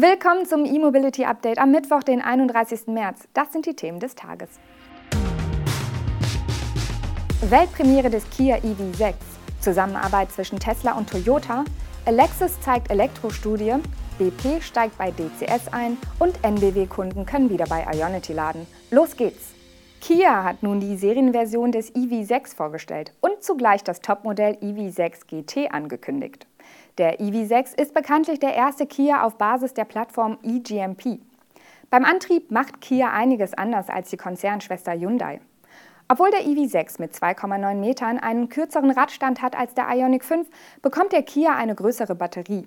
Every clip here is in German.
Willkommen zum E-Mobility Update am Mittwoch, den 31. März. Das sind die Themen des Tages. Weltpremiere des Kia EV6, Zusammenarbeit zwischen Tesla und Toyota, Alexis zeigt Elektrostudie, BP steigt bei DCS ein und NBW-Kunden können wieder bei Ionity laden. Los geht's! Kia hat nun die Serienversion des EV6 vorgestellt und zugleich das Topmodell EV6 GT angekündigt. Der EV6 ist bekanntlich der erste Kia auf Basis der Plattform eGMP. Beim Antrieb macht Kia einiges anders als die Konzernschwester Hyundai. Obwohl der EV6 mit 2,9 Metern einen kürzeren Radstand hat als der Ioniq 5, bekommt der Kia eine größere Batterie.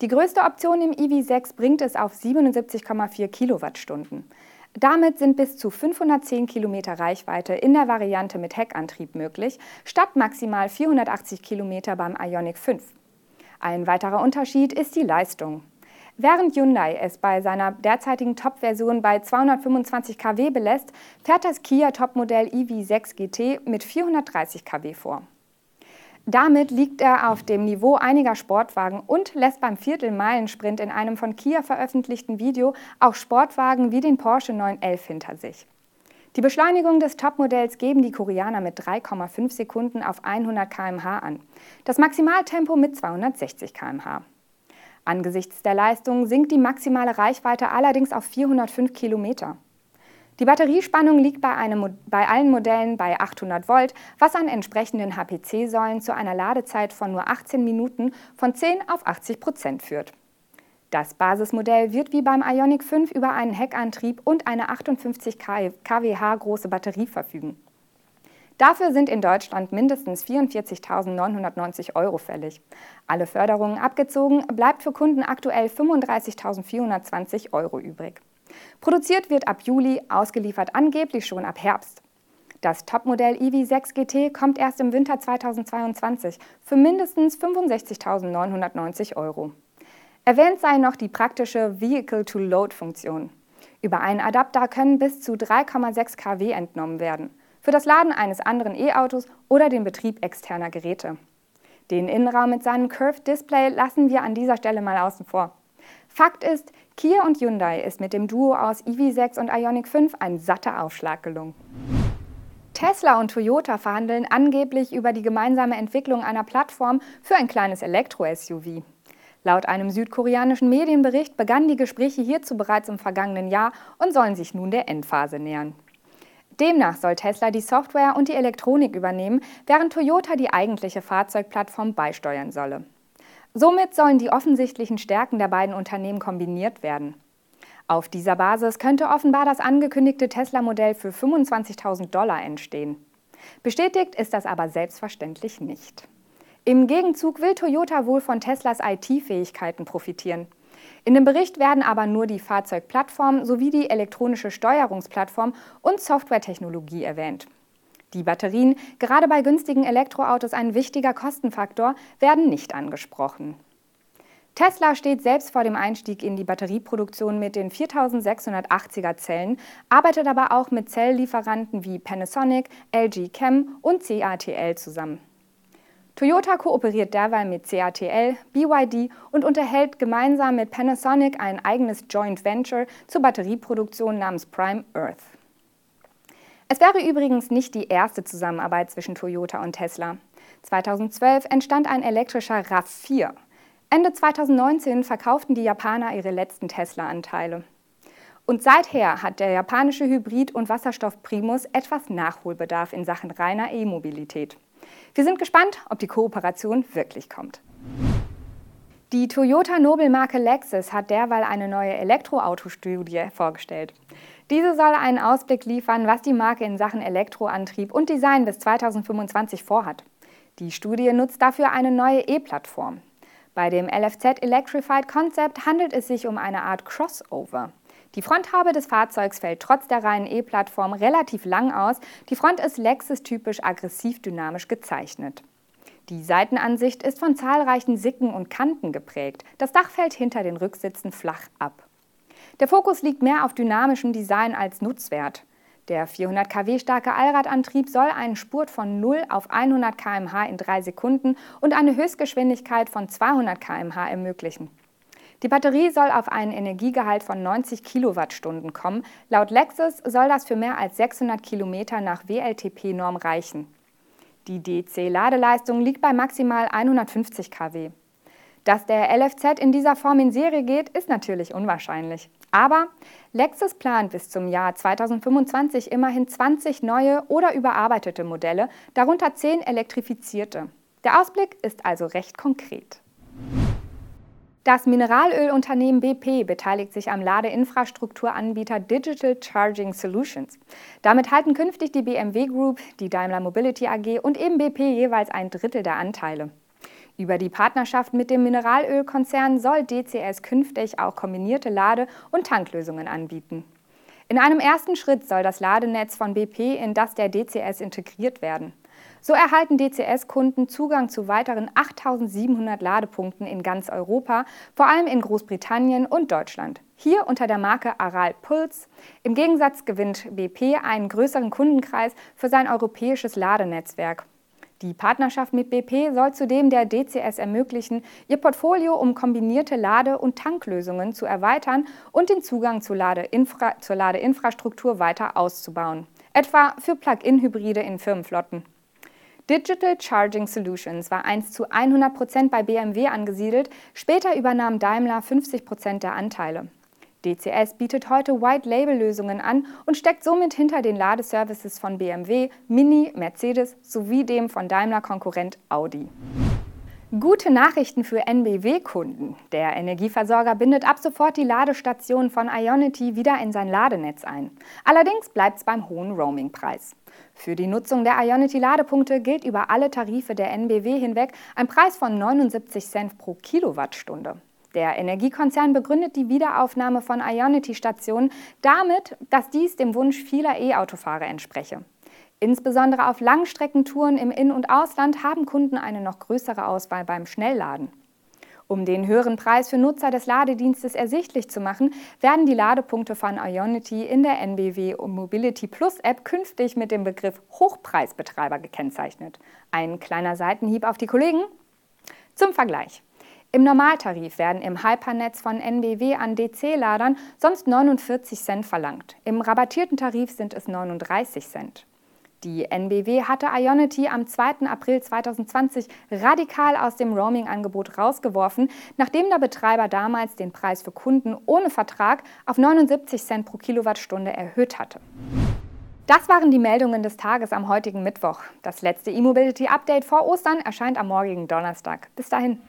Die größte Option im EV6 bringt es auf 77,4 Kilowattstunden. Damit sind bis zu 510 Kilometer Reichweite in der Variante mit Heckantrieb möglich, statt maximal 480 Kilometer beim Ioniq 5. Ein weiterer Unterschied ist die Leistung. Während Hyundai es bei seiner derzeitigen Top-Version bei 225 kW belässt, fährt das Kia Topmodell EV6 GT mit 430 kW vor. Damit liegt er auf dem Niveau einiger Sportwagen und lässt beim Viertelmeilensprint in einem von Kia veröffentlichten Video auch Sportwagen wie den Porsche 911 hinter sich. Die Beschleunigung des Topmodells geben die Koreaner mit 3,5 Sekunden auf 100 km/h an, das Maximaltempo mit 260 km/h. Angesichts der Leistung sinkt die maximale Reichweite allerdings auf 405 km. Die Batteriespannung liegt bei, einem, bei, allen Modellen bei 800 Volt, was an entsprechenden HPC-Säulen zu einer Ladezeit von nur 18 Minuten von 10 auf 80 Prozent führt. Das Basismodell wird wie beim Ioniq 5 über einen Heckantrieb und eine 58 kWh große Batterie verfügen. Dafür sind in Deutschland mindestens 44.990 Euro fällig. Alle Förderungen abgezogen, bleibt für Kunden aktuell 35.420 Euro übrig. Produziert wird ab Juli, ausgeliefert angeblich schon ab Herbst. Das Topmodell EV6 GT kommt erst im Winter 2022 für mindestens 65.990 Euro. Erwähnt sei noch die praktische Vehicle-to-Load-Funktion. Über einen Adapter können bis zu 3,6 kW entnommen werden, für das Laden eines anderen E-Autos oder den Betrieb externer Geräte. Den Innenraum mit seinem Curved Display lassen wir an dieser Stelle mal außen vor. Fakt ist, Kia und Hyundai ist mit dem Duo aus EV6 und Ioniq 5 ein satter Aufschlag gelungen. Tesla und Toyota verhandeln angeblich über die gemeinsame Entwicklung einer Plattform für ein kleines Elektro-SUV. Laut einem südkoreanischen Medienbericht begannen die Gespräche hierzu bereits im vergangenen Jahr und sollen sich nun der Endphase nähern. Demnach soll Tesla die Software und die Elektronik übernehmen, während Toyota die eigentliche Fahrzeugplattform beisteuern solle. Somit sollen die offensichtlichen Stärken der beiden Unternehmen kombiniert werden. Auf dieser Basis könnte offenbar das angekündigte Tesla-Modell für 25.000 Dollar entstehen. Bestätigt ist das aber selbstverständlich nicht. Im Gegenzug will Toyota wohl von Teslas IT-Fähigkeiten profitieren. In dem Bericht werden aber nur die Fahrzeugplattform sowie die elektronische Steuerungsplattform und Softwaretechnologie erwähnt. Die Batterien, gerade bei günstigen Elektroautos ein wichtiger Kostenfaktor, werden nicht angesprochen. Tesla steht selbst vor dem Einstieg in die Batterieproduktion mit den 4680er Zellen, arbeitet aber auch mit Zelllieferanten wie Panasonic, LG Chem und CATL zusammen. Toyota kooperiert derweil mit CATL, BYD und unterhält gemeinsam mit Panasonic ein eigenes Joint Venture zur Batterieproduktion namens Prime Earth. Es wäre übrigens nicht die erste Zusammenarbeit zwischen Toyota und Tesla. 2012 entstand ein elektrischer RAV4. Ende 2019 verkauften die Japaner ihre letzten Tesla-Anteile. Und seither hat der japanische Hybrid- und Wasserstoff-Primus etwas Nachholbedarf in Sachen reiner E-Mobilität. Wir sind gespannt, ob die Kooperation wirklich kommt. Die Toyota Nobelmarke Lexus hat derweil eine neue Elektroautostudie vorgestellt. Diese soll einen Ausblick liefern, was die Marke in Sachen Elektroantrieb und Design bis 2025 vorhat. Die Studie nutzt dafür eine neue E-Plattform. Bei dem LFZ Electrified Concept handelt es sich um eine Art Crossover. Die Fronthaube des Fahrzeugs fällt trotz der reinen E-Plattform relativ lang aus. Die Front ist Lexus-typisch aggressiv dynamisch gezeichnet. Die Seitenansicht ist von zahlreichen Sicken und Kanten geprägt. Das Dach fällt hinter den Rücksitzen flach ab. Der Fokus liegt mehr auf dynamischem Design als Nutzwert. Der 400 kW starke Allradantrieb soll einen Spurt von 0 auf 100 km/h in drei Sekunden und eine Höchstgeschwindigkeit von 200 km/h ermöglichen. Die Batterie soll auf einen Energiegehalt von 90 Kilowattstunden kommen. Laut Lexus soll das für mehr als 600 Kilometer nach WLTP-Norm reichen. Die DC-Ladeleistung liegt bei maximal 150 kW. Dass der LFZ in dieser Form in Serie geht, ist natürlich unwahrscheinlich. Aber Lexus plant bis zum Jahr 2025 immerhin 20 neue oder überarbeitete Modelle, darunter 10 elektrifizierte. Der Ausblick ist also recht konkret. Das Mineralölunternehmen BP beteiligt sich am Ladeinfrastrukturanbieter Digital Charging Solutions. Damit halten künftig die BMW Group, die Daimler Mobility AG und eben BP jeweils ein Drittel der Anteile. Über die Partnerschaft mit dem Mineralölkonzern soll DCS künftig auch kombinierte Lade- und Tanklösungen anbieten. In einem ersten Schritt soll das Ladenetz von BP in das der DCS integriert werden. So erhalten DCS-Kunden Zugang zu weiteren 8700 Ladepunkten in ganz Europa, vor allem in Großbritannien und Deutschland. Hier unter der Marke Aral Pulse. Im Gegensatz gewinnt BP einen größeren Kundenkreis für sein europäisches Ladenetzwerk. Die Partnerschaft mit BP soll zudem der DCS ermöglichen, ihr Portfolio um kombinierte Lade- und Tanklösungen zu erweitern und den Zugang zur, Ladeinfra zur Ladeinfrastruktur weiter auszubauen, etwa für Plug-in-Hybride in Firmenflotten. Digital Charging Solutions war einst zu 100 Prozent bei BMW angesiedelt, später übernahm Daimler 50 Prozent der Anteile. DCS bietet heute White-Label-Lösungen an und steckt somit hinter den Ladeservices von BMW, Mini, Mercedes sowie dem von Daimler-Konkurrent Audi. Gute Nachrichten für NBW-Kunden. Der Energieversorger bindet ab sofort die Ladestationen von Ionity wieder in sein Ladenetz ein. Allerdings bleibt es beim hohen Roamingpreis. Für die Nutzung der Ionity-Ladepunkte gilt über alle Tarife der NBW hinweg ein Preis von 79 Cent pro Kilowattstunde. Der Energiekonzern begründet die Wiederaufnahme von Ionity-Stationen damit, dass dies dem Wunsch vieler E-Autofahrer entspreche. Insbesondere auf Langstreckentouren im In- und Ausland haben Kunden eine noch größere Auswahl beim Schnellladen. Um den höheren Preis für Nutzer des Ladedienstes ersichtlich zu machen, werden die Ladepunkte von Ionity in der NBW Mobility Plus App künftig mit dem Begriff Hochpreisbetreiber gekennzeichnet. Ein kleiner Seitenhieb auf die Kollegen. Zum Vergleich. Im Normaltarif werden im Hypernetz von NBW an DC-Ladern sonst 49 Cent verlangt. Im rabattierten Tarif sind es 39 Cent. Die NBW hatte Ionity am 2. April 2020 radikal aus dem Roaming-Angebot rausgeworfen, nachdem der Betreiber damals den Preis für Kunden ohne Vertrag auf 79 Cent pro Kilowattstunde erhöht hatte. Das waren die Meldungen des Tages am heutigen Mittwoch. Das letzte E-Mobility-Update vor Ostern erscheint am morgigen Donnerstag. Bis dahin.